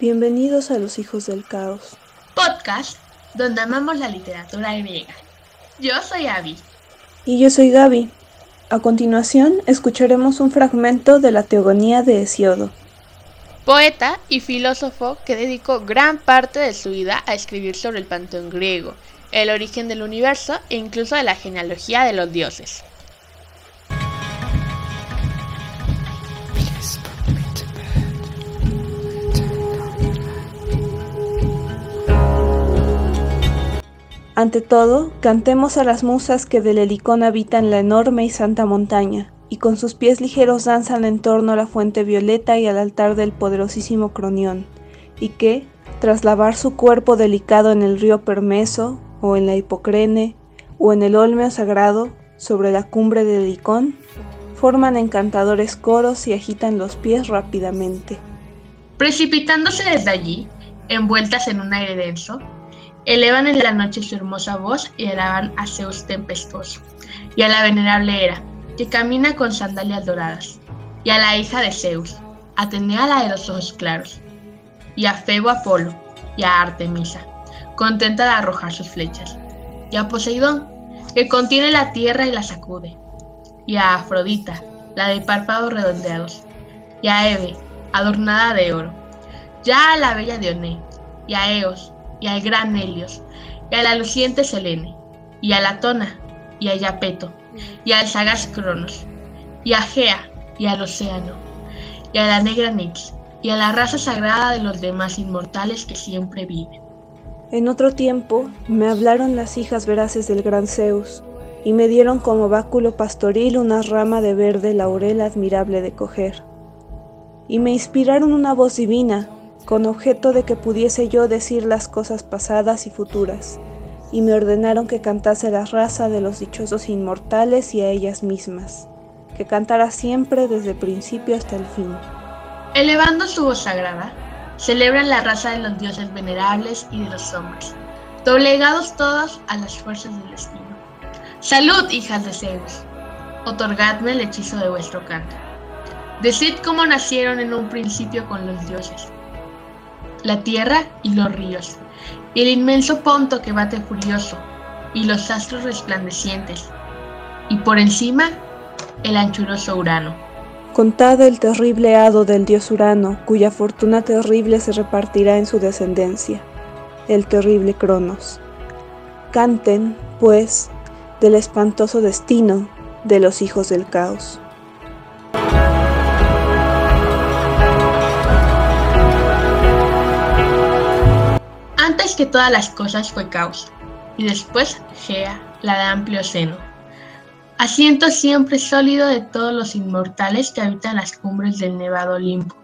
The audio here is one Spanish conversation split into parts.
Bienvenidos a Los Hijos del Caos. Podcast donde amamos la literatura griega. Yo soy Abby. Y yo soy Gaby. A continuación escucharemos un fragmento de la Teogonía de Hesiodo. Poeta y filósofo que dedicó gran parte de su vida a escribir sobre el panteón griego, el origen del universo e incluso de la genealogía de los dioses. Ante todo, cantemos a las musas que del Helicón habitan la enorme y santa montaña, y con sus pies ligeros danzan en torno a la fuente violeta y al altar del poderosísimo Cronión, y que, tras lavar su cuerpo delicado en el río Permeso, o en la Hipocrene, o en el Olmeo sagrado, sobre la cumbre del Helicón, forman encantadores coros y agitan los pies rápidamente. Precipitándose desde allí, envueltas en un aire denso, Elevan en la noche su hermosa voz y alaban a Zeus tempestuoso, y a la venerable Hera, que camina con sandalias doradas, y a la hija de Zeus, Atenea la de los ojos claros, y a Febo Apolo, y a Artemisa, contenta de arrojar sus flechas, y a Poseidón, que contiene la tierra y la sacude, y a Afrodita, la de párpados redondeados, y a Eve, adornada de oro, ya a la bella Dioné, y a Eos, y al gran Helios, y a la luciente Selene, y a la Tona, y a Yapeto, y al sagaz Cronos, y a Gea, y al océano, y a la negra Nix, y a la raza sagrada de los demás inmortales que siempre viven. En otro tiempo me hablaron las hijas veraces del gran Zeus, y me dieron como báculo pastoril una rama de verde laurel admirable de coger. Y me inspiraron una voz divina, con objeto de que pudiese yo decir las cosas pasadas y futuras, y me ordenaron que cantase la raza de los dichosos inmortales y a ellas mismas, que cantara siempre desde el principio hasta el fin. Elevando su voz sagrada, celebran la raza de los dioses venerables y de los hombres, doblegados todos a las fuerzas del destino. Salud, hijas de Zeus, otorgadme el hechizo de vuestro canto. Decid cómo nacieron en un principio con los dioses, la tierra y los ríos, el inmenso ponto que bate furioso, y los astros resplandecientes, y por encima el anchuroso Urano. Contad el terrible hado del dios Urano, cuya fortuna terrible se repartirá en su descendencia, el terrible Cronos. Canten, pues, del espantoso destino de los hijos del caos. Que todas las cosas fue caos, y después Gea, la de amplio seno. Asiento siempre sólido de todos los inmortales que habitan las cumbres del nevado Olimpo,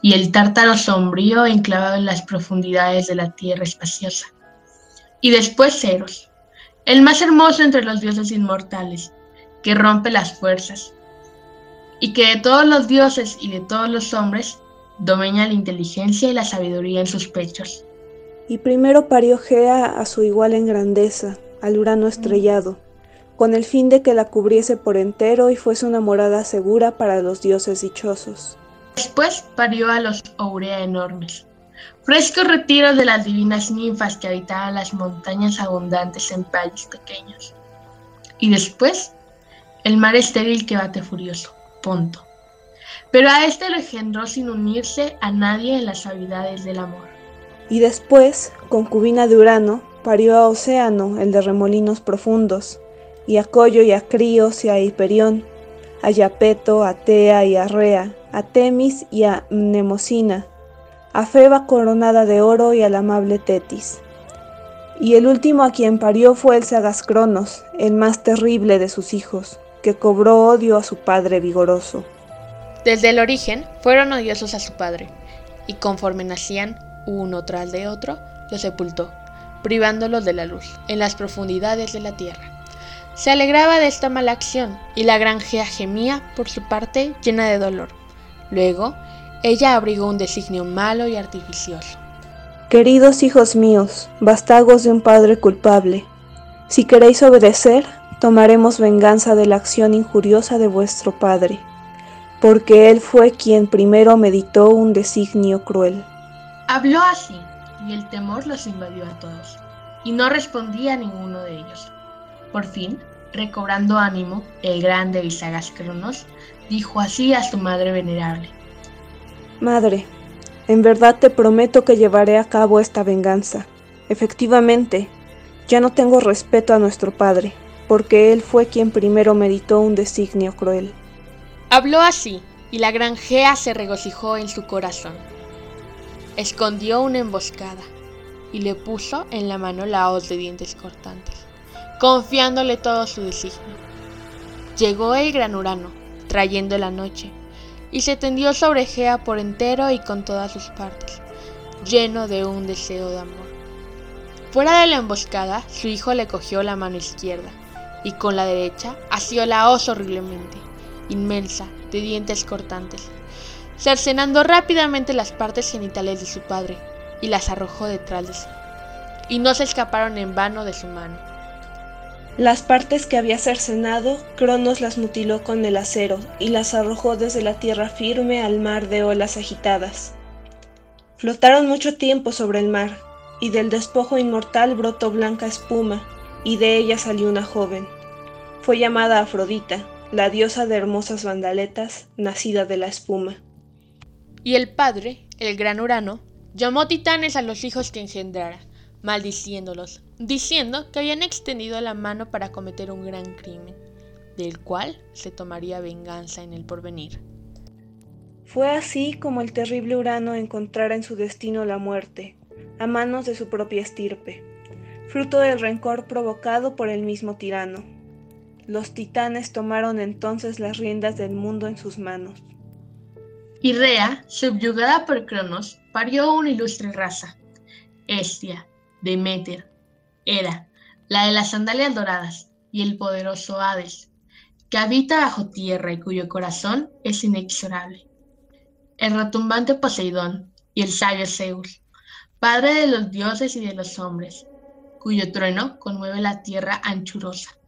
y el tártaro sombrío enclavado en las profundidades de la tierra espaciosa. Y después Ceros, el más hermoso entre los dioses inmortales, que rompe las fuerzas, y que de todos los dioses y de todos los hombres domina la inteligencia y la sabiduría en sus pechos y primero parió Gea a su igual en grandeza, al Urano estrellado, con el fin de que la cubriese por entero y fuese una morada segura para los dioses dichosos. Después parió a los Ourea enormes, frescos retiros de las divinas ninfas que habitaban las montañas abundantes en valles pequeños. Y después, el mar estéril que bate furioso, Ponto. Pero a este lo engendró sin unirse a nadie en las suavidades del amor y después, concubina de Urano, parió a Océano, el de remolinos profundos, y a Coyo y a Críos y a Hiperión, a Yapeto, a Tea y a Rea, a Temis y a Mnemosina, a Feba coronada de oro y al amable Tetis. Y el último a quien parió fue el sagaz Cronos, el más terrible de sus hijos, que cobró odio a su padre vigoroso. Desde el origen fueron odiosos a su padre, y conforme nacían, uno tras de otro, los sepultó, privándolos de la luz, en las profundidades de la tierra. Se alegraba de esta mala acción, y la granjea gemía, por su parte, llena de dolor. Luego, ella abrigó un designio malo y artificioso. Queridos hijos míos, bastagos de un padre culpable, si queréis obedecer, tomaremos venganza de la acción injuriosa de vuestro padre, porque él fue quien primero meditó un designio cruel. Habló así, y el temor los invadió a todos, y no respondía a ninguno de ellos. Por fin, recobrando ánimo, el grande y sagaz Cronos dijo así a su madre venerable. Madre, en verdad te prometo que llevaré a cabo esta venganza. Efectivamente, ya no tengo respeto a nuestro padre, porque él fue quien primero meditó un designio cruel. Habló así, y la granjea se regocijó en su corazón. Escondió una emboscada y le puso en la mano la hoz de dientes cortantes, confiándole todo su designio. Llegó el gran Urano, trayendo la noche, y se tendió sobre Gea por entero y con todas sus partes, lleno de un deseo de amor. Fuera de la emboscada, su hijo le cogió la mano izquierda y con la derecha asió la hoz horriblemente, inmensa, de dientes cortantes, cercenando rápidamente las partes genitales de su padre y las arrojó detrás de sí, y no se escaparon en vano de su mano. Las partes que había cercenado, Cronos las mutiló con el acero y las arrojó desde la tierra firme al mar de olas agitadas. Flotaron mucho tiempo sobre el mar, y del despojo inmortal brotó blanca espuma, y de ella salió una joven. Fue llamada Afrodita, la diosa de hermosas bandaletas, nacida de la espuma. Y el padre, el gran Urano, llamó titanes a los hijos que engendrara, maldiciéndolos, diciendo que habían extendido la mano para cometer un gran crimen, del cual se tomaría venganza en el porvenir. Fue así como el terrible Urano encontrara en su destino la muerte, a manos de su propia estirpe, fruto del rencor provocado por el mismo tirano. Los titanes tomaron entonces las riendas del mundo en sus manos. Y Rea, subyugada por Cronos, parió una ilustre raza, Estia, Demeter, Hera, la de las sandalias doradas, y el poderoso Hades, que habita bajo tierra y cuyo corazón es inexorable. El retumbante Poseidón y el sabio Zeus, padre de los dioses y de los hombres, cuyo trueno conmueve la tierra anchurosa.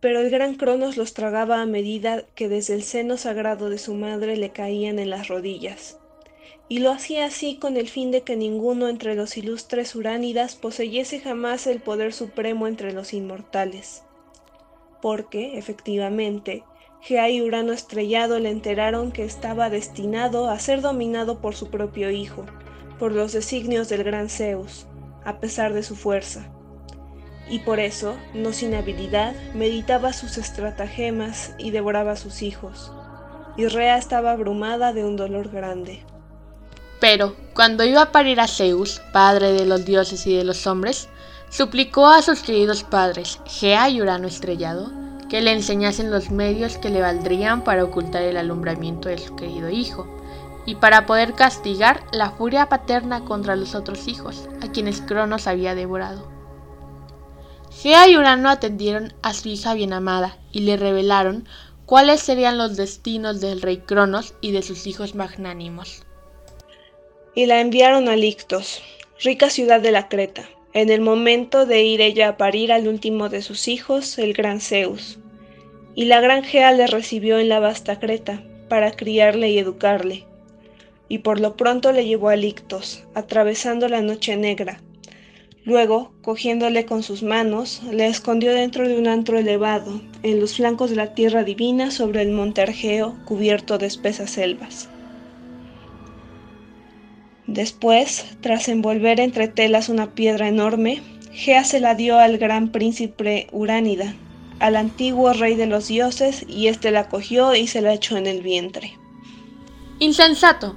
Pero el gran Cronos los tragaba a medida que desde el seno sagrado de su madre le caían en las rodillas y lo hacía así con el fin de que ninguno entre los ilustres uránidas poseyese jamás el poder supremo entre los inmortales. Porque, efectivamente, Gea y Urano estrellado le enteraron que estaba destinado a ser dominado por su propio hijo, por los designios del gran Zeus, a pesar de su fuerza. Y por eso, no sin habilidad, meditaba sus estratagemas y devoraba a sus hijos. Y Rea estaba abrumada de un dolor grande. Pero, cuando iba a parir a Zeus, padre de los dioses y de los hombres, suplicó a sus queridos padres, Gea y Urano estrellado, que le enseñasen los medios que le valdrían para ocultar el alumbramiento de su querido hijo, y para poder castigar la furia paterna contra los otros hijos, a quienes Cronos había devorado. Gea y Urano atendieron a su hija bien amada y le revelaron cuáles serían los destinos del rey Cronos y de sus hijos magnánimos y la enviaron a Lictos, rica ciudad de la Creta, en el momento de ir ella a parir al último de sus hijos, el gran Zeus. Y la gran Gea le recibió en la vasta Creta, para criarle y educarle. Y por lo pronto le llevó a Lictos, atravesando la noche negra. Luego, cogiéndole con sus manos, le escondió dentro de un antro elevado, en los flancos de la tierra divina sobre el monte Argeo, cubierto de espesas selvas. Después, tras envolver entre telas una piedra enorme, Gea se la dio al gran príncipe Uránida, al antiguo rey de los dioses, y éste la cogió y se la echó en el vientre. Insensato.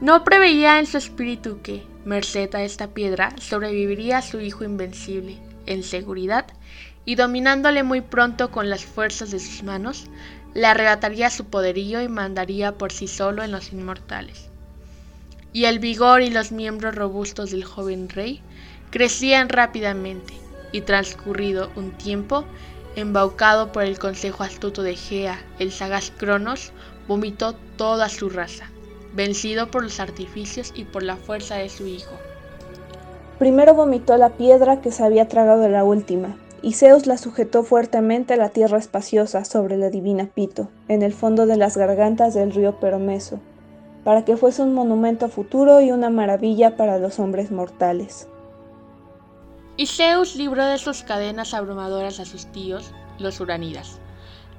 No preveía en su espíritu que, merced a esta piedra, sobreviviría su hijo invencible, en seguridad, y dominándole muy pronto con las fuerzas de sus manos, le arrebataría su poderío y mandaría por sí solo en los inmortales. Y el vigor y los miembros robustos del joven rey crecían rápidamente, y transcurrido un tiempo, embaucado por el consejo astuto de Gea, el sagaz Cronos vomitó toda su raza, vencido por los artificios y por la fuerza de su hijo. Primero vomitó la piedra que se había tragado la última, y Zeus la sujetó fuertemente a la tierra espaciosa sobre la divina Pito, en el fondo de las gargantas del río Peromeso para que fuese un monumento futuro y una maravilla para los hombres mortales. Y Zeus libró de sus cadenas abrumadoras a sus tíos, los Uranidas,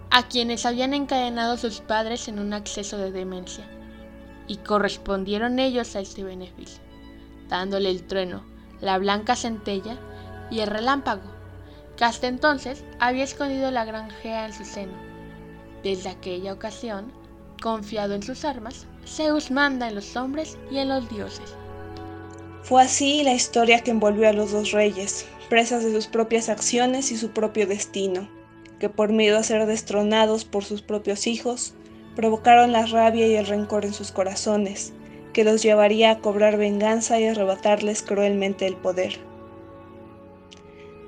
a quienes habían encadenado sus padres en un acceso de demencia, y correspondieron ellos a este beneficio, dándole el trueno, la blanca centella y el relámpago, que hasta entonces había escondido la gran Gea en su seno. Desde aquella ocasión, confiado en sus armas, Zeus manda en los hombres y en los dioses. Fue así la historia que envolvió a los dos reyes, presas de sus propias acciones y su propio destino, que por miedo a ser destronados por sus propios hijos, provocaron la rabia y el rencor en sus corazones, que los llevaría a cobrar venganza y arrebatarles cruelmente el poder.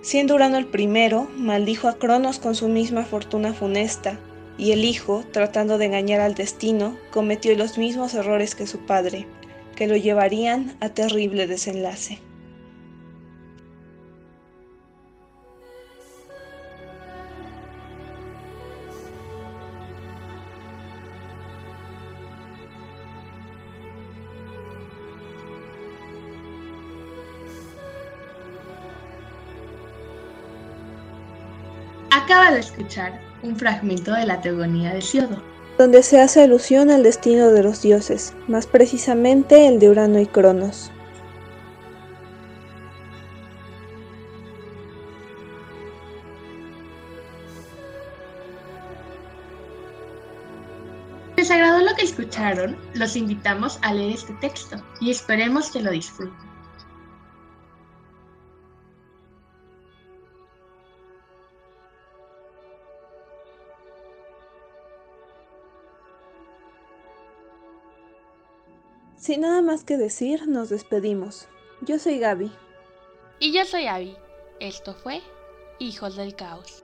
Siendo Urano el primero, maldijo a Cronos con su misma fortuna funesta, y el hijo, tratando de engañar al destino, cometió los mismos errores que su padre, que lo llevarían a terrible desenlace. Acaba de escuchar un fragmento de la Teogonía de Siodo, donde se hace alusión al destino de los dioses, más precisamente el de Urano y Cronos. ¿Les agradó lo que escucharon? Los invitamos a leer este texto y esperemos que lo disfruten. Sin nada más que decir, nos despedimos. Yo soy Gaby. Y yo soy Abby. Esto fue Hijos del Caos.